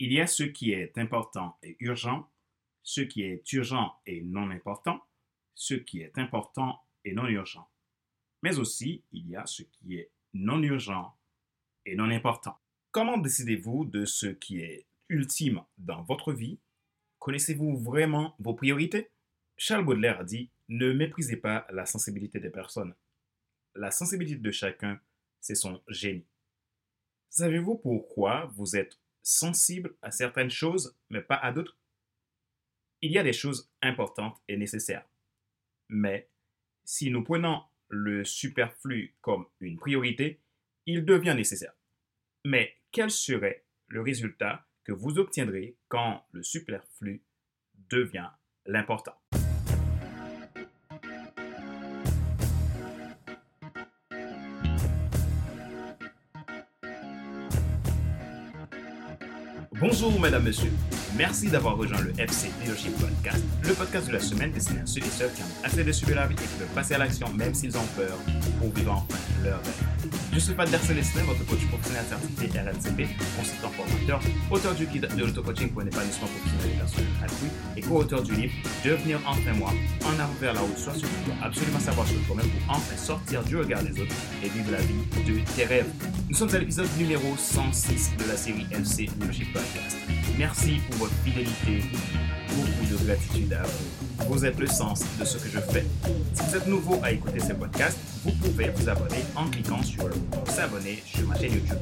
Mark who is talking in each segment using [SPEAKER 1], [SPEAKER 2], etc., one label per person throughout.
[SPEAKER 1] Il y a ce qui est important et urgent, ce qui est urgent et non important, ce qui est important et non urgent. Mais aussi, il y a ce qui est non urgent et non important. Comment décidez-vous de ce qui est ultime dans votre vie? Connaissez-vous vraiment vos priorités? Charles Baudelaire a dit Ne méprisez pas la sensibilité des personnes. La sensibilité de chacun, c'est son génie. Savez-vous pourquoi vous êtes sensible à certaines choses, mais pas à d'autres Il y a des choses importantes et nécessaires. Mais si nous prenons le superflu comme une priorité, il devient nécessaire. Mais quel serait le résultat que vous obtiendrez quand le superflu devient l'important? Bonjour, mesdames, messieurs. Merci d'avoir rejoint le FC Leadership Podcast, le podcast de la semaine destiné à ceux et celles qui ont assez de suivre la vie et qui veulent passer à l'action même s'ils ont peur pour vivre enfin leur rêve. Je suis Pat Célestin, votre coach professionnel certifié RNCP, consultant formateur, auteur du guide de l'auto-coaching pour un épanouissement professionnel et personnel accru et co-auteur du livre Devenir enfin moi, en avant vers la haute, soit ce que tu absolument savoir sur toi-même pour enfin sortir du regard des autres et vivre la vie de tes rêves. Nous sommes à l'épisode numéro 106 de la série FC Leadership Podcast. Merci pour votre fidélité, beaucoup de gratitude à vous. Vous êtes le sens de ce que je fais. Si vous êtes nouveau à écouter ces podcasts, vous pouvez vous abonner en cliquant sur le bouton s'abonner sur ma chaîne YouTube.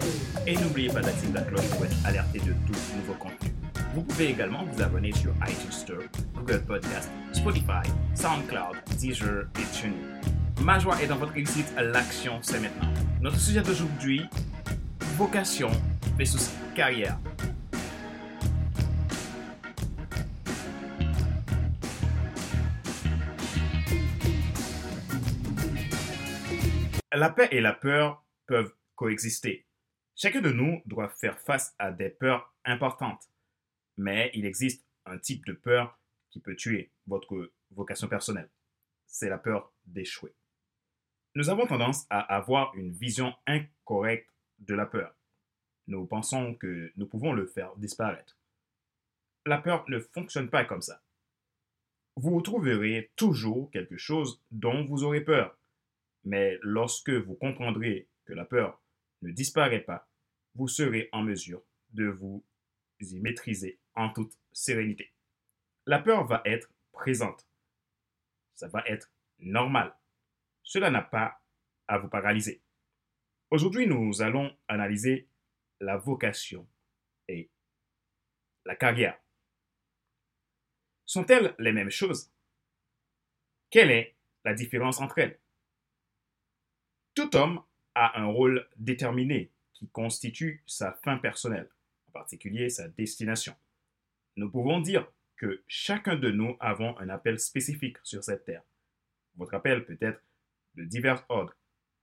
[SPEAKER 1] Et n'oubliez pas d'activer la cloche pour être alerté de tout nouveau contenu. Vous pouvez également vous abonner sur iTunes Store, Google Podcast, Spotify, SoundCloud, Deezer et TuneIn. Ma joie est dans votre réussite, l'action c'est maintenant. Notre sujet d'aujourd'hui, vocation versus carrière. La paix et la peur peuvent coexister. Chacun de nous doit faire face à des peurs importantes. Mais il existe un type de peur qui peut tuer votre vocation personnelle. C'est la peur d'échouer. Nous avons tendance à avoir une vision incorrecte de la peur. Nous pensons que nous pouvons le faire disparaître. La peur ne fonctionne pas comme ça. Vous trouverez toujours quelque chose dont vous aurez peur. Mais lorsque vous comprendrez que la peur ne disparaît pas, vous serez en mesure de vous y maîtriser en toute sérénité. La peur va être présente. Ça va être normal. Cela n'a pas à vous paralyser. Aujourd'hui, nous allons analyser la vocation et la carrière. Sont-elles les mêmes choses? Quelle est la différence entre elles? Tout homme a un rôle déterminé qui constitue sa fin personnelle, en particulier sa destination. Nous pouvons dire que chacun de nous avons un appel spécifique sur cette terre. Votre appel peut être de divers ordres,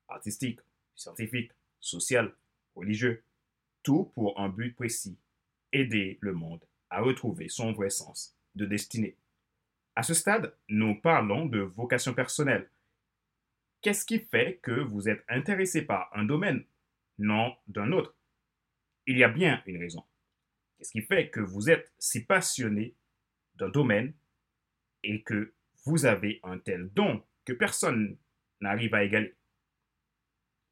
[SPEAKER 1] artistique, scientifique, social, religieux, tout pour un but précis, aider le monde à retrouver son vrai sens de destinée. À ce stade, nous parlons de vocation personnelle, Qu'est-ce qui fait que vous êtes intéressé par un domaine, non d'un autre? Il y a bien une raison. Qu'est-ce qui fait que vous êtes si passionné d'un domaine et que vous avez un tel don que personne n'arrive à égaler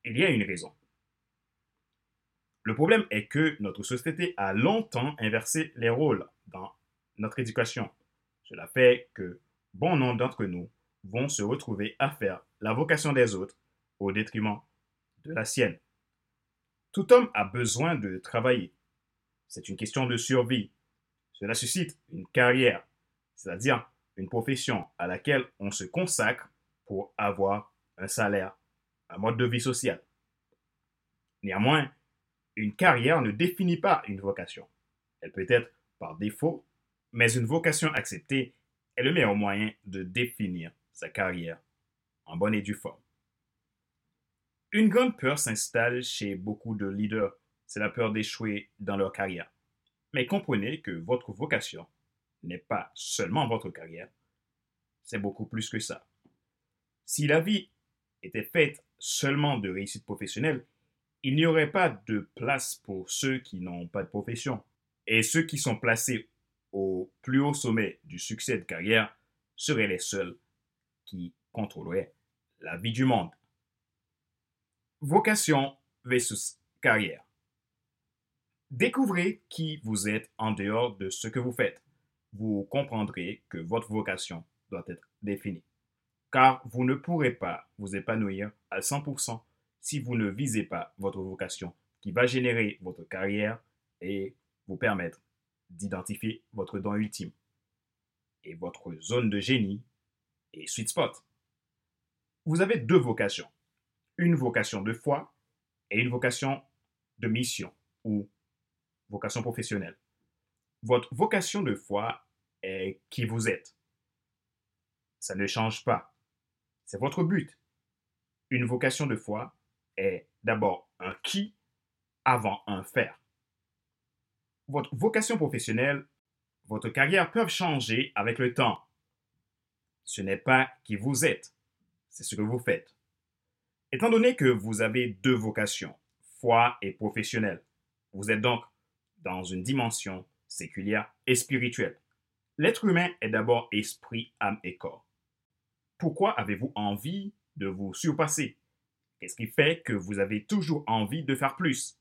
[SPEAKER 1] Il y a une raison. Le problème est que notre société a longtemps inversé les rôles dans notre éducation. Cela fait que bon nombre d'entre nous vont se retrouver à faire la vocation des autres au détriment de la sienne. Tout homme a besoin de travailler. C'est une question de survie. Cela suscite une carrière, c'est-à-dire une profession à laquelle on se consacre pour avoir un salaire, un mode de vie social. Néanmoins, une carrière ne définit pas une vocation. Elle peut être par défaut, mais une vocation acceptée est le meilleur moyen de définir sa carrière en bonne et due forme. Une grande peur s'installe chez beaucoup de leaders, c'est la peur d'échouer dans leur carrière. Mais comprenez que votre vocation n'est pas seulement votre carrière, c'est beaucoup plus que ça. Si la vie était faite seulement de réussite professionnelle, il n'y aurait pas de place pour ceux qui n'ont pas de profession. Et ceux qui sont placés au plus haut sommet du succès de carrière seraient les seuls qui contrôleraient la vie du monde. Vocation versus carrière. Découvrez qui vous êtes en dehors de ce que vous faites. Vous comprendrez que votre vocation doit être définie. Car vous ne pourrez pas vous épanouir à 100% si vous ne visez pas votre vocation qui va générer votre carrière et vous permettre d'identifier votre don ultime et votre zone de génie et sweet spot. Vous avez deux vocations. Une vocation de foi et une vocation de mission ou vocation professionnelle. Votre vocation de foi est qui vous êtes. Ça ne change pas. C'est votre but. Une vocation de foi est d'abord un qui avant un faire. Votre vocation professionnelle, votre carrière peuvent changer avec le temps. Ce n'est pas qui vous êtes, c'est ce que vous faites. Étant donné que vous avez deux vocations, foi et professionnelle, vous êtes donc dans une dimension séculière et spirituelle. L'être humain est d'abord esprit, âme et corps. Pourquoi avez-vous envie de vous surpasser? Qu'est-ce qui fait que vous avez toujours envie de faire plus?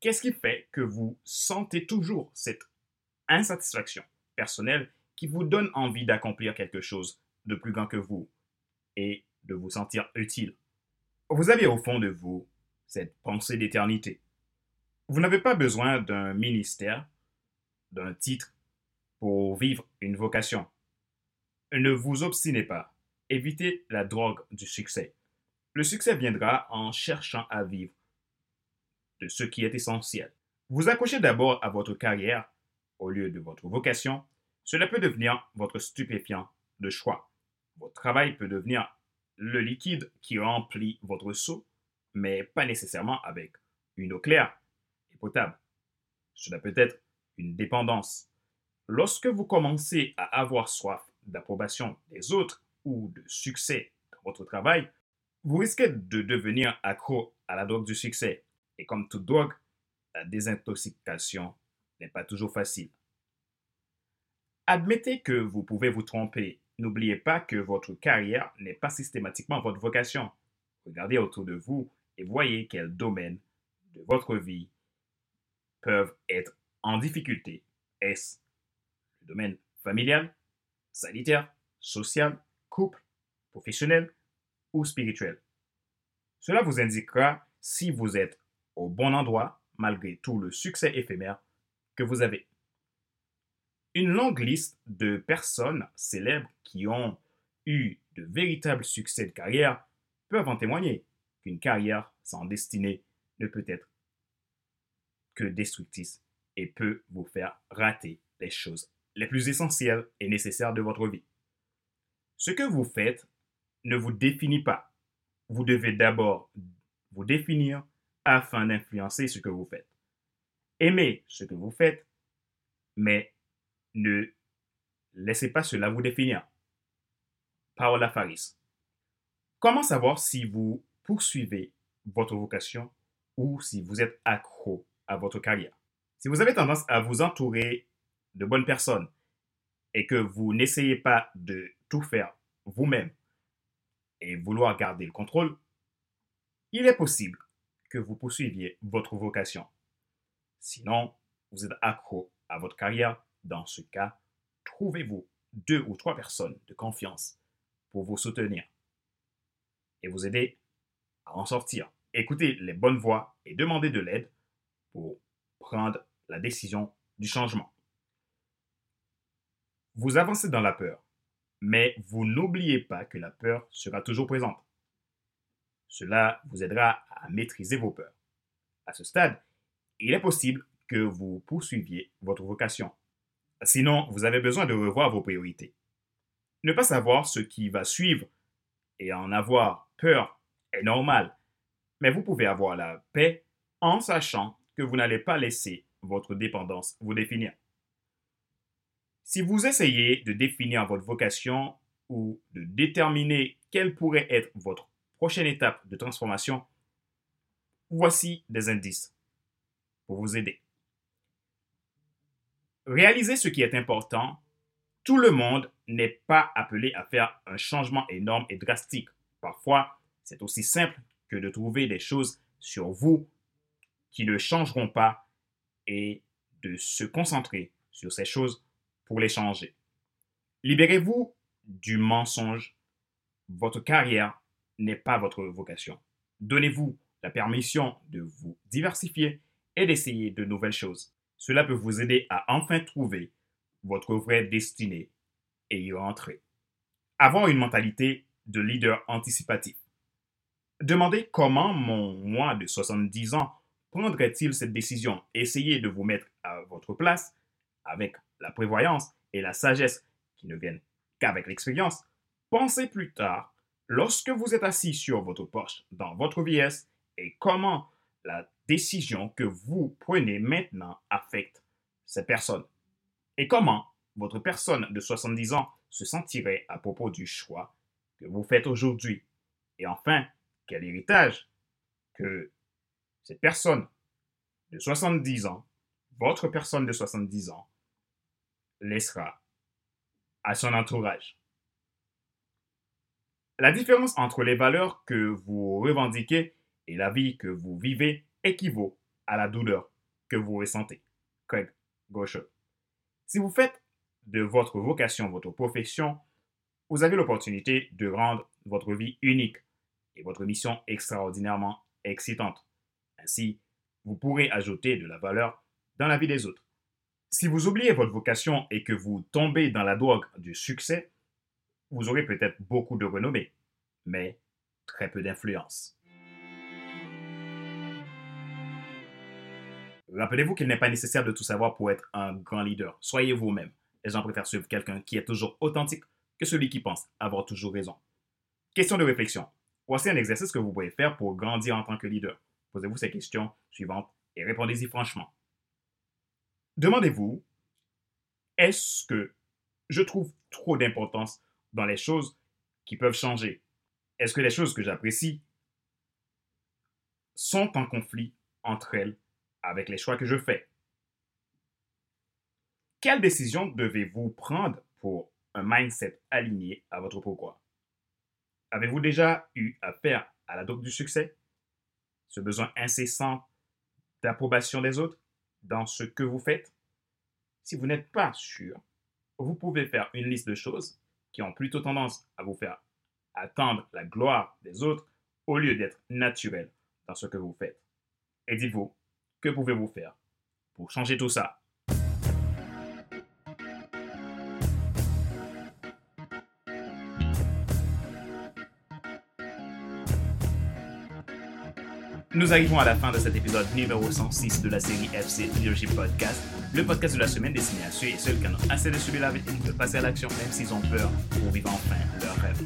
[SPEAKER 1] Qu'est-ce qui fait que vous sentez toujours cette insatisfaction personnelle qui vous donne envie d'accomplir quelque chose de plus grand que vous et de vous sentir utile? Vous avez au fond de vous cette pensée d'éternité. Vous n'avez pas besoin d'un ministère, d'un titre pour vivre une vocation. Ne vous obstinez pas. Évitez la drogue du succès. Le succès viendra en cherchant à vivre de ce qui est essentiel. Vous accrochez d'abord à votre carrière au lieu de votre vocation. Cela peut devenir votre stupéfiant de choix. Votre travail peut devenir le liquide qui remplit votre seau, mais pas nécessairement avec une eau claire et potable. Cela peut être une dépendance. Lorsque vous commencez à avoir soif d'approbation des autres ou de succès dans votre travail, vous risquez de devenir accro à la drogue du succès. Et comme toute drogue, la désintoxication n'est pas toujours facile. Admettez que vous pouvez vous tromper. N'oubliez pas que votre carrière n'est pas systématiquement votre vocation. Regardez autour de vous et voyez quels domaines de votre vie peuvent être en difficulté. Est-ce le domaine familial, sanitaire, social, couple, professionnel ou spirituel. Cela vous indiquera si vous êtes au bon endroit malgré tout le succès éphémère que vous avez. Une longue liste de personnes célèbres qui ont eu de véritables succès de carrière peuvent en témoigner qu'une carrière sans destinée ne peut être que destructrice et peut vous faire rater les choses les plus essentielles et nécessaires de votre vie. Ce que vous faites ne vous définit pas. Vous devez d'abord vous définir afin d'influencer ce que vous faites. Aimez ce que vous faites, mais ne laissez pas cela vous définir. Paola Faris. Comment savoir si vous poursuivez votre vocation ou si vous êtes accro à votre carrière? Si vous avez tendance à vous entourer de bonnes personnes et que vous n'essayez pas de tout faire vous-même et vouloir garder le contrôle, il est possible que vous poursuiviez votre vocation. Sinon, vous êtes accro à votre carrière. Dans ce cas, trouvez-vous deux ou trois personnes de confiance pour vous soutenir et vous aider à en sortir. Écoutez les bonnes voix et demandez de l'aide pour prendre la décision du changement. Vous avancez dans la peur mais vous n'oubliez pas que la peur sera toujours présente. Cela vous aidera à maîtriser vos peurs. À ce stade, il est possible que vous poursuiviez votre vocation. Sinon, vous avez besoin de revoir vos priorités. Ne pas savoir ce qui va suivre et en avoir peur est normal, mais vous pouvez avoir la paix en sachant que vous n'allez pas laisser votre dépendance vous définir. Si vous essayez de définir votre vocation ou de déterminer quelle pourrait être votre prochaine étape de transformation, voici des indices pour vous aider. Réalisez ce qui est important. Tout le monde n'est pas appelé à faire un changement énorme et drastique. Parfois, c'est aussi simple que de trouver des choses sur vous qui ne changeront pas et de se concentrer sur ces choses pour les changer. Libérez-vous du mensonge. Votre carrière n'est pas votre vocation. Donnez-vous la permission de vous diversifier et d'essayer de nouvelles choses. Cela peut vous aider à enfin trouver votre vraie destinée et y rentrer. Avoir une mentalité de leader anticipatif. Demandez comment mon moi de 70 ans prendrait-il cette décision. Essayez de vous mettre à votre place avec la prévoyance et la sagesse qui ne viennent qu'avec l'expérience. Pensez plus tard, lorsque vous êtes assis sur votre poche dans votre vieillesse, et comment la décision que vous prenez maintenant affecte ces personnes. Et comment votre personne de 70 ans se sentirait à propos du choix que vous faites aujourd'hui. Et enfin, quel héritage que cette personne de 70 ans, votre personne de 70 ans, laissera à son entourage. La différence entre les valeurs que vous revendiquez et la vie que vous vivez équivaut à la douleur que vous ressentez. Craig Gaucher. Si vous faites de votre vocation votre profession, vous avez l'opportunité de rendre votre vie unique et votre mission extraordinairement excitante. Ainsi, vous pourrez ajouter de la valeur dans la vie des autres. Si vous oubliez votre vocation et que vous tombez dans la drogue du succès, vous aurez peut-être beaucoup de renommée, mais très peu d'influence. Rappelez-vous qu'il n'est pas nécessaire de tout savoir pour être un grand leader. Soyez vous-même. Les gens préfèrent suivre quelqu'un qui est toujours authentique que celui qui pense avoir toujours raison. Question de réflexion. Voici un exercice que vous pouvez faire pour grandir en tant que leader. Posez-vous ces questions suivantes et répondez-y franchement. Demandez-vous, est-ce que je trouve trop d'importance dans les choses qui peuvent changer? Est-ce que les choses que j'apprécie sont en conflit entre elles avec les choix que je fais? Quelle décision devez-vous prendre pour un mindset aligné à votre pourquoi? Avez-vous déjà eu affaire à la dope du succès? Ce besoin incessant d'approbation des autres? Dans ce que vous faites? Si vous n'êtes pas sûr, vous pouvez faire une liste de choses qui ont plutôt tendance à vous faire attendre la gloire des autres au lieu d'être naturel dans ce que vous faites. Et dites-vous, que pouvez-vous faire pour changer tout ça? Nous arrivons à la fin de cet épisode numéro 106 de la série FC Leadership Podcast, le podcast de la semaine destiné à ceux et celles qui en ont assez de subir la vie et de passer à l'action même s'ils ont peur pour vivre enfin leur rêve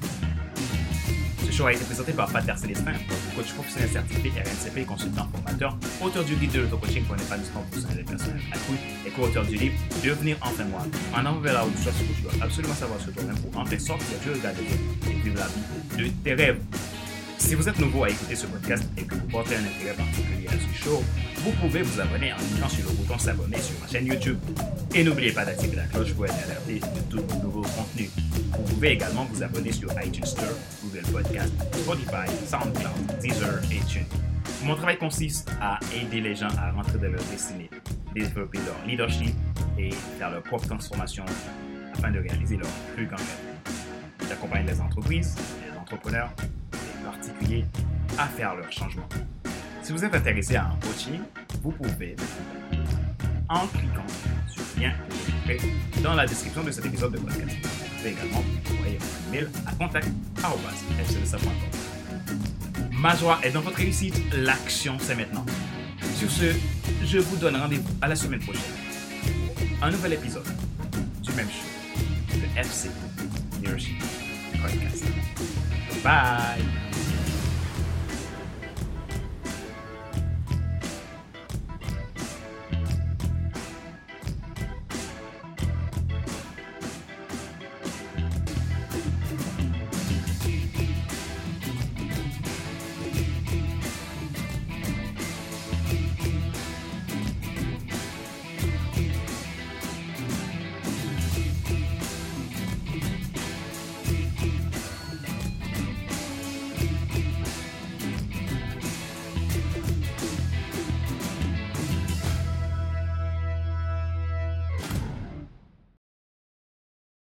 [SPEAKER 1] show a été présenté par Pater Célestin, coach professionnel certifié RNCP, consultant formateur, auteur du guide de l'auto-coaching pour un épanouissement professionnel et personnel accru et co-auteur du livre Devenir enfin moi. En avant vers la route, soit ce que tu dois absolument savoir sur toi-même pour enfin sortir et vivre la de tes rêves. Si vous êtes nouveau à écouter ce podcast et que vous portez un intérêt particulier à ce show, vous pouvez vous abonner en cliquant sur le bouton s'abonner sur ma chaîne YouTube. Et n'oubliez pas d'activer la cloche pour être alerté de tous nos nouveaux contenus. Vous pouvez également vous abonner sur iTunes Store, Google Podcast, Spotify, SoundCloud, Deezer et TuneIn. Mon travail consiste à aider les gens à rentrer dans leur destinée, développer leur leadership et faire leur propre transformation afin de réaliser leur plus grand rêve. J'accompagne les entreprises, les entrepreneurs, à faire leur changement. Si vous êtes intéressé à un coaching, vous pouvez, en cliquant sur le lien dans la description de cet épisode de podcast. Vous pouvez également envoyer un email à contact.fcdsa.com. Ma joie est dans votre réussite. L'action, c'est maintenant. Sur ce, je vous donne rendez-vous à la semaine prochaine un nouvel épisode du même show, le FC Leadership Podcast. Bye!